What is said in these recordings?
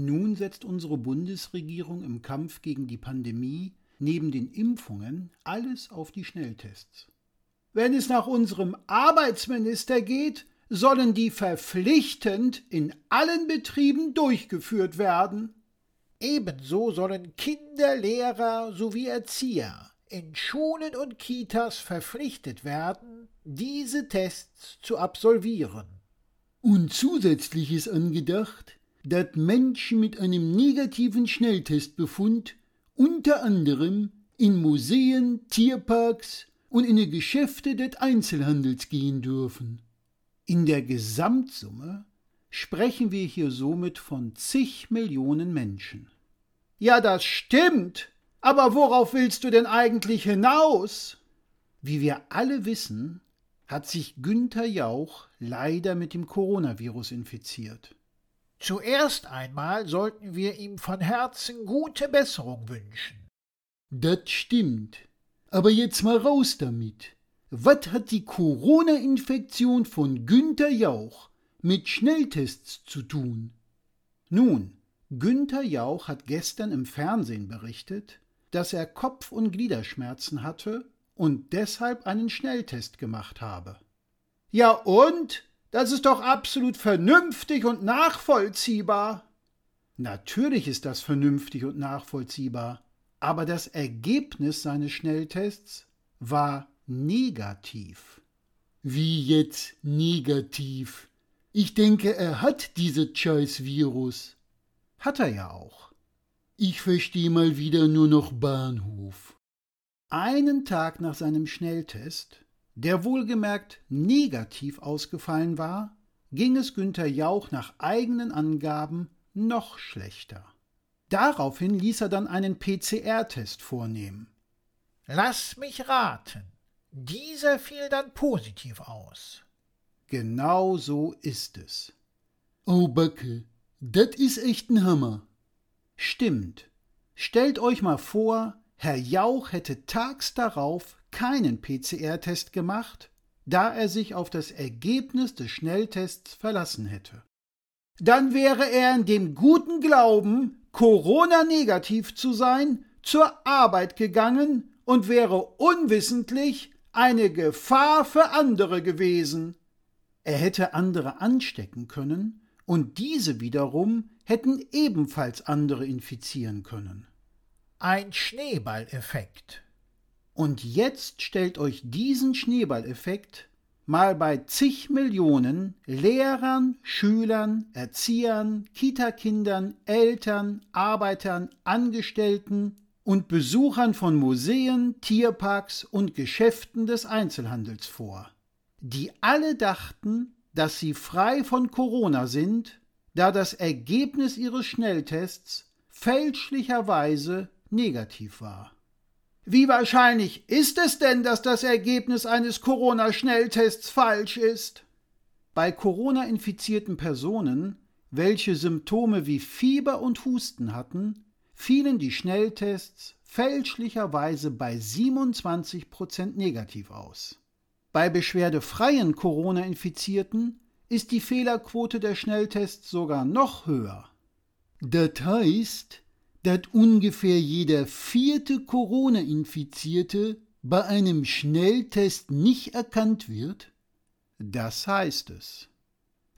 Nun setzt unsere Bundesregierung im Kampf gegen die Pandemie neben den Impfungen alles auf die Schnelltests. Wenn es nach unserem Arbeitsminister geht, sollen die verpflichtend in allen Betrieben durchgeführt werden. Ebenso sollen Kinder, Lehrer sowie Erzieher in Schulen und Kitas verpflichtet werden, diese Tests zu absolvieren. Und zusätzlich ist angedacht, dass Menschen mit einem negativen Schnelltestbefund unter anderem in Museen, Tierparks und in die Geschäfte des Einzelhandels gehen dürfen. In der Gesamtsumme sprechen wir hier somit von zig Millionen Menschen. Ja, das stimmt. Aber worauf willst du denn eigentlich hinaus? Wie wir alle wissen, hat sich Günther Jauch leider mit dem Coronavirus infiziert. Zuerst einmal sollten wir ihm von Herzen gute Besserung wünschen. Das stimmt. Aber jetzt mal raus damit. Was hat die Corona-Infektion von Günther Jauch mit Schnelltests zu tun? Nun, Günther Jauch hat gestern im Fernsehen berichtet, dass er Kopf- und Gliederschmerzen hatte und deshalb einen Schnelltest gemacht habe. Ja und? Das ist doch absolut vernünftig und nachvollziehbar. Natürlich ist das vernünftig und nachvollziehbar, aber das Ergebnis seines Schnelltests war negativ. Wie jetzt negativ? Ich denke, er hat dieses scheiß Virus. Hat er ja auch. Ich verstehe mal wieder nur noch Bahnhof. Einen Tag nach seinem Schnelltest, der wohlgemerkt negativ ausgefallen war, ging es Günther Jauch nach eigenen Angaben noch schlechter. Daraufhin ließ er dann einen PCR-Test vornehmen. Lass mich raten. Dieser fiel dann positiv aus. Genau so ist es. Oh Backe, das ist echt ein Hammer. Stimmt. Stellt euch mal vor, Herr Jauch hätte tags darauf keinen PCR-Test gemacht, da er sich auf das Ergebnis des Schnelltests verlassen hätte. Dann wäre er in dem guten Glauben, Corona-negativ zu sein, zur Arbeit gegangen und wäre unwissentlich eine Gefahr für andere gewesen. Er hätte andere anstecken können, und diese wiederum hätten ebenfalls andere infizieren können. Ein Schneeballeffekt. Und jetzt stellt euch diesen Schneeballeffekt mal bei zig Millionen Lehrern, Schülern, Erziehern, Kitakindern, Eltern, Arbeitern, Angestellten, und Besuchern von Museen, Tierparks und Geschäften des Einzelhandels vor, die alle dachten, dass sie frei von Corona sind, da das Ergebnis ihres Schnelltests fälschlicherweise negativ war. Wie wahrscheinlich ist es denn, dass das Ergebnis eines Corona-Schnelltests falsch ist? Bei Corona-infizierten Personen, welche Symptome wie Fieber und Husten hatten, fielen die Schnelltests fälschlicherweise bei 27% negativ aus. Bei beschwerdefreien Corona-Infizierten ist die Fehlerquote der Schnelltests sogar noch höher. Das heißt, dass ungefähr jeder vierte Corona-Infizierte bei einem Schnelltest nicht erkannt wird? Das heißt es.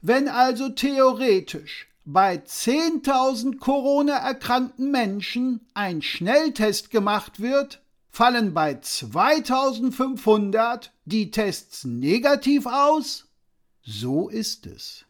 Wenn also theoretisch bei 10.000 Corona-erkrankten Menschen ein Schnelltest gemacht wird, fallen bei 2500 die Tests negativ aus? So ist es.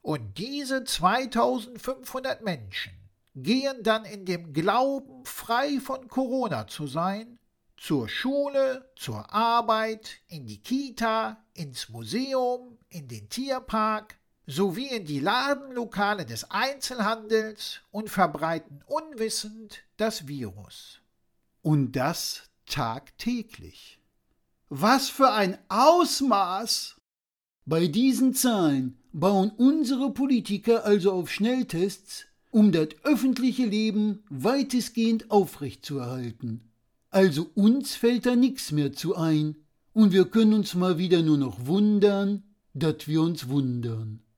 Und diese 2500 Menschen gehen dann in dem Glauben, frei von Corona zu sein, zur Schule, zur Arbeit, in die Kita, ins Museum, in den Tierpark, sowie in die Ladenlokale des Einzelhandels und verbreiten unwissend das Virus. Und das tagtäglich. Was für ein Ausmaß! Bei diesen Zahlen bauen unsere Politiker also auf Schnelltests, um das öffentliche Leben weitestgehend aufrechtzuerhalten. Also uns fällt da nichts mehr zu ein, und wir können uns mal wieder nur noch wundern, dass wir uns wundern.